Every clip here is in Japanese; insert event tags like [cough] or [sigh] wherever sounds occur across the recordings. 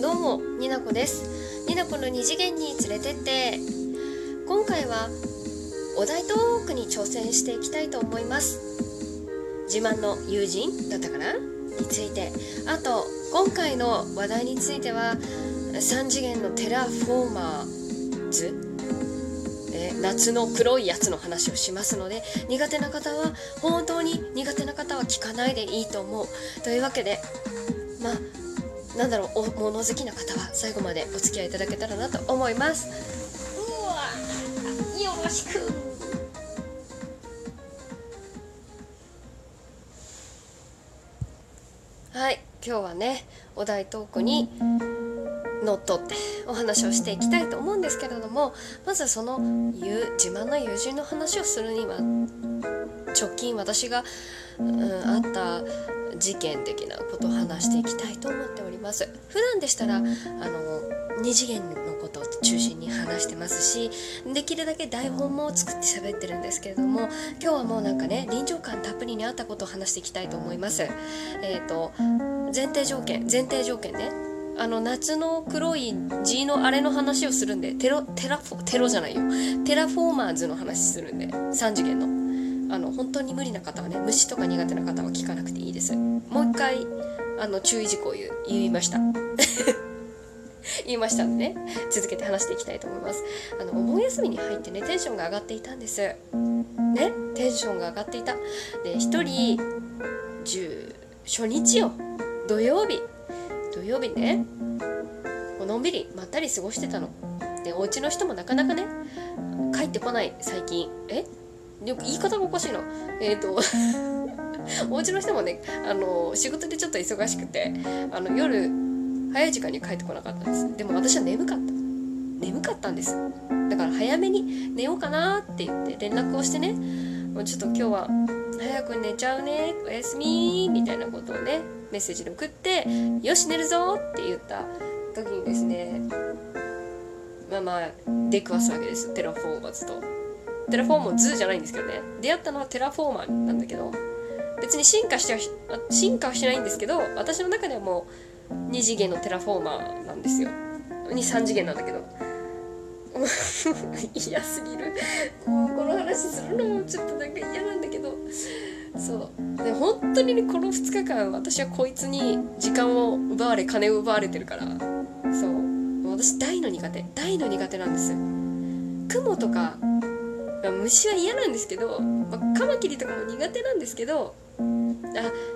どうもになこです。になこの二次元に連れてって。今回はお題トークに挑戦していきたいと思います。自慢の友人だったかな？について。あと今回の話題については3次元のテラフォーマーズ？え夏の黒いやつの話をしますので苦手な方は本当に苦手な方は聞かないでいいと思う。というわけでまあなんだろうお物好きな方は最後までお付き合いいただけたらなと思います。うわよろしく。はい今日はねお題トークにのっとってお話をしていきたいと思うんですけれどもまずその自慢の友人の話をするには直近私が、うん、あった事件的なことを話していきたいと思っております。普段でしたらあの2次元のことを中心に話してますしできるだけ台本も作って喋ってるんですけれども今日はもうなんかね臨場感たっぷりにあったことを話していきたいと思います。えっ、ー、と前提条件前提条件ね。あの夏の黒い G のあれの話をするんでテロテラフォテロじゃないよ。テラフォーマーズの話するんで3次元の。本当に無理な方はね虫とか苦手な方は聞かなくていいです。もう一回あの注意事項を言言いました。[laughs] 言いましたんでね。続けて話していきたいと思います。あのお盆休みに入ってねテンションが上がっていたんです。ねテンションが上がっていた。で1人10初日よ。土曜日。土曜日ね。のんびりまったり過ごしてたの。でお家の人もなかなかね帰ってこない最近。え？言い方がおかしいな。えっ、ー、とお家の人もね、あの、仕事でちょっと忙しくて、あの、夜、早い時間に帰ってこなかったんです。でも私は眠かった。眠かったんです。だから早めに寝ようかなって言って連絡をしてね、もうちょっと今日は早く寝ちゃうね、おやすみみたいなことをね、メッセージで送って、よし寝るぞって言った時にですね、まあまあ、出くわすわけです。テラフォーマーズと。テラフォーマーズじゃないんですけどね。出会ったのはテラフォーマーなんだけど別に進化しては進化はしないんですけど私の中ではもう2次元のテラフォーマーなんですよ。23次元なんだけど。[laughs] 嫌すぎる。この話するのもちょっとなんか嫌なんだけど。そう。で本当にねこの2日間私はこいつに時間を奪われ金を奪われてるから。そう。私大の苦手。大の苦手なんです蜘蛛とか虫は嫌なんですけど、まあ、カマキリとかも苦手なんですけどあ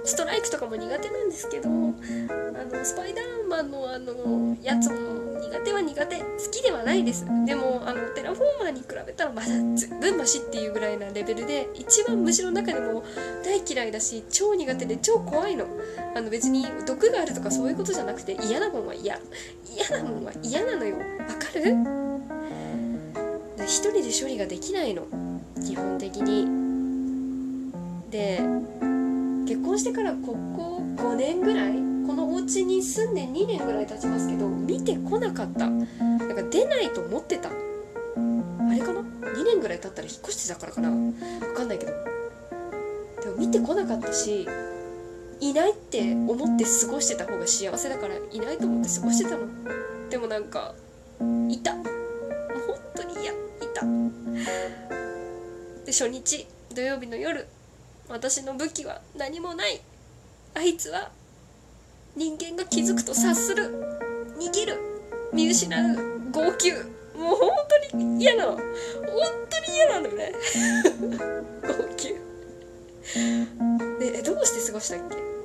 ストライクとかも苦手なんですけどあのスパイダーマンのあのやつも苦手は苦手好きではないです。でもあのテラフォーマーに比べたらまだずぶんマシっていうぐらいなレベルで一番虫の中でも大嫌いだし超苦手で超怖いの。あの別に毒があるとかそういうことじゃなくて嫌なもんは嫌。嫌なもんは嫌なのよ。わかる？一人で処理ができないの。基本的に。で結婚してからここ5年ぐらいこのお家に住んで2年ぐらい経ちますけど見てこなかった。なんか出ないと思ってた。あれかな？2年ぐらい経ったら引っ越してたからかな？分かんないけど。でも見てこなかったしいないって思って過ごしてた方が幸せだからいないと思って過ごしてたの。でもなんかいた。で初日土曜日の夜私の武器は何もない。あいつは人間が気づくと察する。逃げる。見失う。号泣。もう本当に嫌なの。本当に嫌なのね。[laughs] 号泣。でどうして過ごしたっ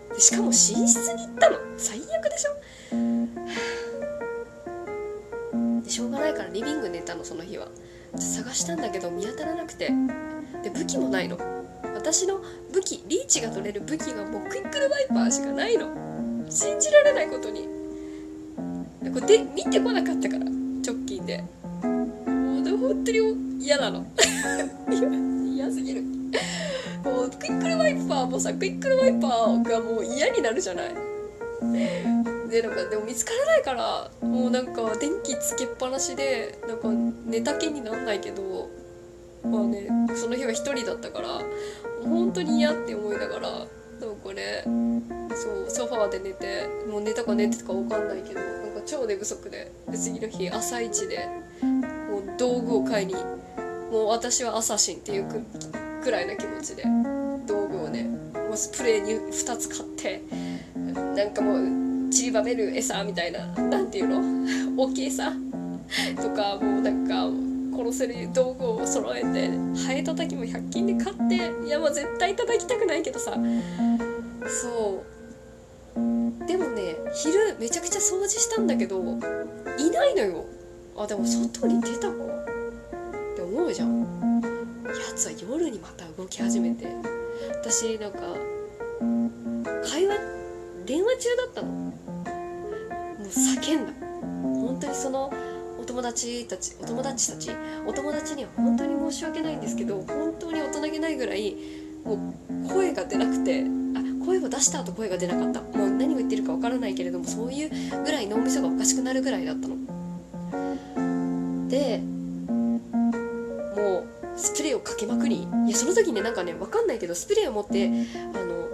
け？でしかも寝室に行ったの。最悪でしょ？でしょうがないからリビング寝たのその日は。探したんだけど見当たらなくて。で武器もないの。私の武器リーチが取れる武器がもうクイックルワイパーしかないの。信じられないことに。これで見てこなかったから直近で。もうで本当に嫌なの。[laughs] 嫌すぎる。もうクイックルワイパーもさクイックルワイパーがもう嫌になるじゃない。でなんかでも見つからないからもうなんか電気つけっぱなしでなんか寝た気になんないけどまあねその日は一人だったから本当に嫌って思いながらなんかねそうソファーで寝てもう寝たか寝てたか分かんないけどなんか超寝不足でで次の日朝一でもう道具を買いにもう私はアサシンっていうくくらいな気持ちで道具をねもうスプレーに2つ買ってなんかもう散りばめる餌みたいな何ていうの？[laughs] 大きい餌？とかもうなんか殺せる道具を揃えてハエたたきも100均で買っていやもう絶対叩きたくないけどさ。そう。でもね昼めちゃくちゃ掃除したんだけどいないのよ。あでも外に出たか？って思うじゃん。やつは夜にまた動き始めて。私なんか会話電話中だったの。う叫んだ。本当にそのお友達たちお友達たち？お友達には本当に申し訳ないんですけど本当に大人げないぐらいもう声が出なくてあ声を出した後声が出なかった。もう何を言ってるかわからないけれどもそういうぐらい脳みそがおかしくなるぐらいだったの。でもうスプレーをかけまくりいやその時ねなんかね分かんないけどスプレーを持ってあの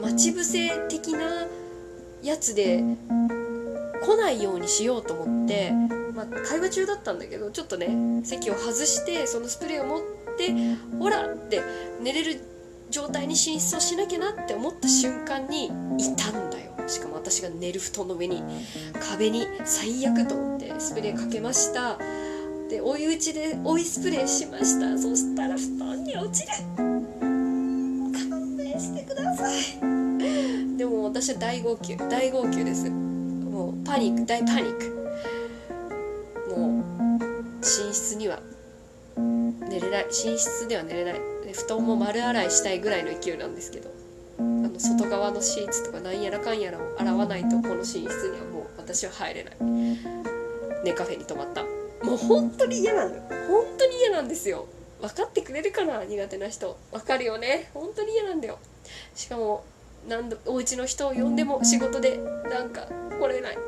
待ち伏せ的なやつで来ないようにしようと思って、まあ、会話中だったんだけどちょっとね席を外してそのスプレーを持ってほらって寝れる状態に寝室をしなきゃなって思った瞬間にいたんだよ。しかも私が寝る布団の上に壁に最悪と思ってスプレーかけました。で追い打ちで追いスプレーしました。そしたら布団に落ちる。勘弁してください。私は大号泣。大号泣です。もうパニック。大パニック。もう寝室には寝れない。寝室では寝れない。布団も丸洗いしたいぐらいの勢いなんですけど。あの外側のシーツとかなんやらかんやらを洗わないとこの寝室にはもう私は入れない。寝カフェに泊まった。もう本当に嫌なのよ。本当に嫌なんですよ。分かってくれるかな？苦手な人。分かるよね。本当に嫌なんだよ。しかも何度お家の人を呼んでも仕事でなんか来れない。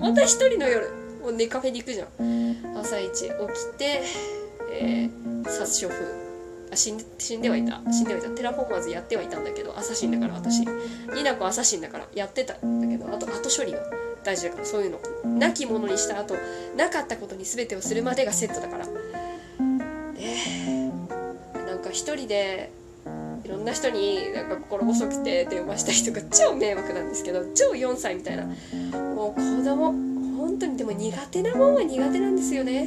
また一人の夜もうネカフェに行くじゃん。朝一起きて、えー、殺処分。あ死ん死んではいた。死んではいた。テラフォーマーズやってはいたんだけどアサシンだから私。ニナコアサシンだからやってたんだけどあと後処理は大事だからそういうの。なきものにした後なかったことに全てをするまでがセットだから。でなんか一人でいろんな人になんか心細くて電話した人が超迷惑なんですけど超4歳みたいな。もう子供本当にでも苦手なもんは苦手なんですよね。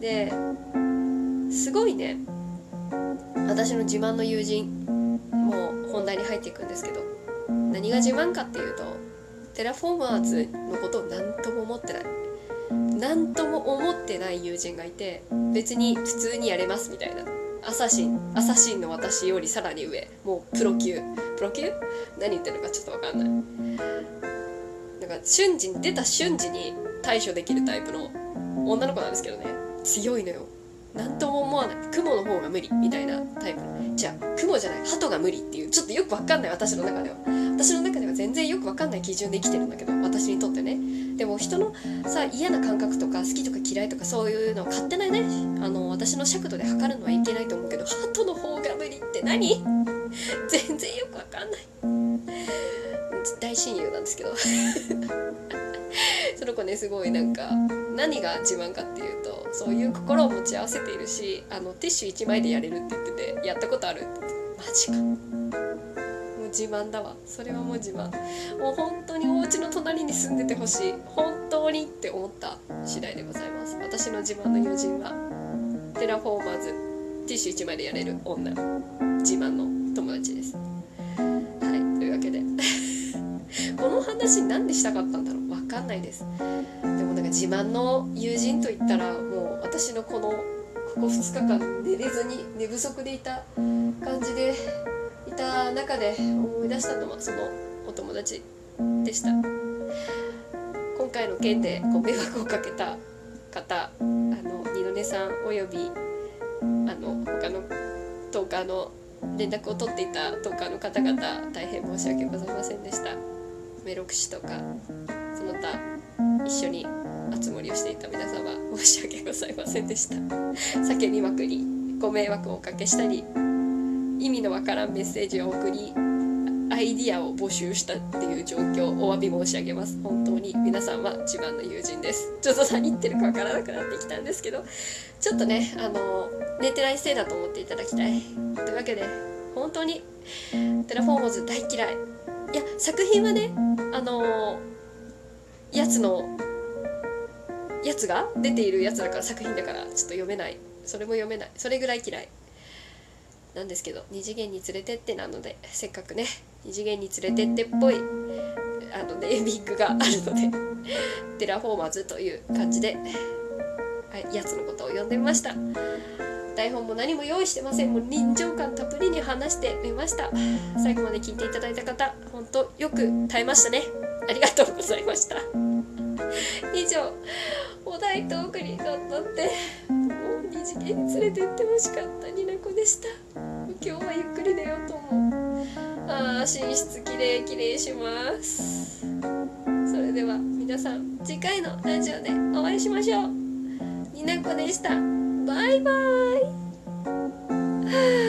ですごいね。私の自慢の友人もう本題に入っていくんですけど何が自慢かっていうとテラフォーマーズのことを何とも思ってない。何とも思ってない友人がいて別に普通にやれますみたいな。アサシンアサシンの私よりさらに上。もうプロ級。プロ級？何言ってるのかちょっと分かんない。なんか瞬時に出た瞬時に対処できるタイプの女の子なんですけどね。強いのよ。何とも思わない。雲の方が無理みたいなタイプ。じゃあ雲じゃない。鳩が無理っていう。ちょっとよく分かんない私の中では。私の中では全然よく分かんない基準で生きてるんだけど私にとってね。でも人のさ嫌な感覚とか好きとか嫌いとかそういうのを勝手なねあの私の尺度で測るのはいけないと思うけど鳩の方が無理って何？[laughs] 全然よく分かんない。大親友なんですけど。その子ねすごいなんか何が自慢かっていうとそういう心を持ち合わせているしあのティッシュ1枚でやれるって言っててやったことあるって言ってマジか。もう自慢だわ。それはもう自慢。もう本当にお家の隣に住んでてほしい。本当にって思った次第でございます。私の自慢の友人はテラフォーマーズティッシュ1枚でやれる女。自慢の友達です。はいというわけで。[laughs] この話何でしたかったんだろう？かんないです。でもなんか自慢の友人といったらもう私のこのここ2日間寝れずに寝不足でいた感じでいた中で思い出したのはそのお友達でした。今回の件でご迷惑をかけた方あの二度寝さんおよびあの他のトーカーの連絡を取っていたトーカーの方々大変申し訳ございませんでした。メロクシとか。の他一緒に熱盛をしていた皆様申し訳ございませんでした。叫びまくりご迷惑をおかけしたり意味のわからんメッセージを送りアイディアを募集したっていう状況お詫び申し上げます。本当に皆さんは自慢の友人です。ちょっと何言ってるかわからなくなってきたんですけどちょっとねあの寝てないせいだと思っていただきたい。というわけで本当にテラフォーマーズ大嫌い。いや作品はねあのやつのやつが出ているやつだから作品だからちょっと読めない。それも読めない。それぐらい嫌い。なんですけど二次元に連れてってなのでせっかくね二次元に連れてってっぽいあのネーミングがあるので [laughs] テラフォーマーズという感じでやつのことを呼んでみました。台本も何も用意してません。もう臨場感たっぷりに話してみました。最後まで聞いていただいた方本当よく耐えましたね。ありがとうございました。以上お題トークにのっとってもう二次元連れてってほしかったになこでした。今日はゆっくり寝ようと思う。あー寝室きれいきれいします。それでは皆さん次回のラジオでお会いしましょう。になこでした。バイバーイ。